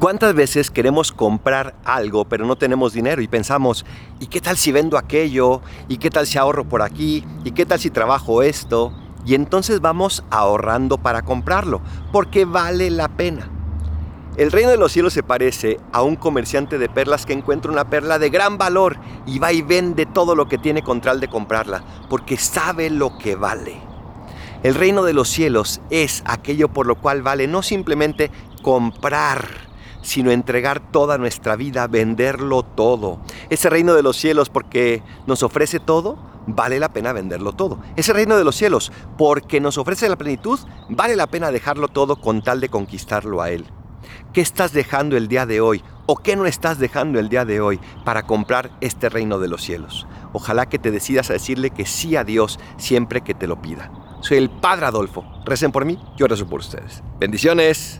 ¿Cuántas veces queremos comprar algo pero no tenemos dinero y pensamos, ¿y qué tal si vendo aquello? ¿Y qué tal si ahorro por aquí? ¿Y qué tal si trabajo esto? Y entonces vamos ahorrando para comprarlo, porque vale la pena. El reino de los cielos se parece a un comerciante de perlas que encuentra una perla de gran valor y va y vende todo lo que tiene con tal de comprarla, porque sabe lo que vale. El reino de los cielos es aquello por lo cual vale no simplemente comprar, sino entregar toda nuestra vida, venderlo todo. Ese reino de los cielos, porque nos ofrece todo, vale la pena venderlo todo. Ese reino de los cielos, porque nos ofrece la plenitud, vale la pena dejarlo todo con tal de conquistarlo a Él. ¿Qué estás dejando el día de hoy? ¿O qué no estás dejando el día de hoy para comprar este reino de los cielos? Ojalá que te decidas a decirle que sí a Dios siempre que te lo pida. Soy el Padre Adolfo. Recen por mí, yo rezo por ustedes. Bendiciones.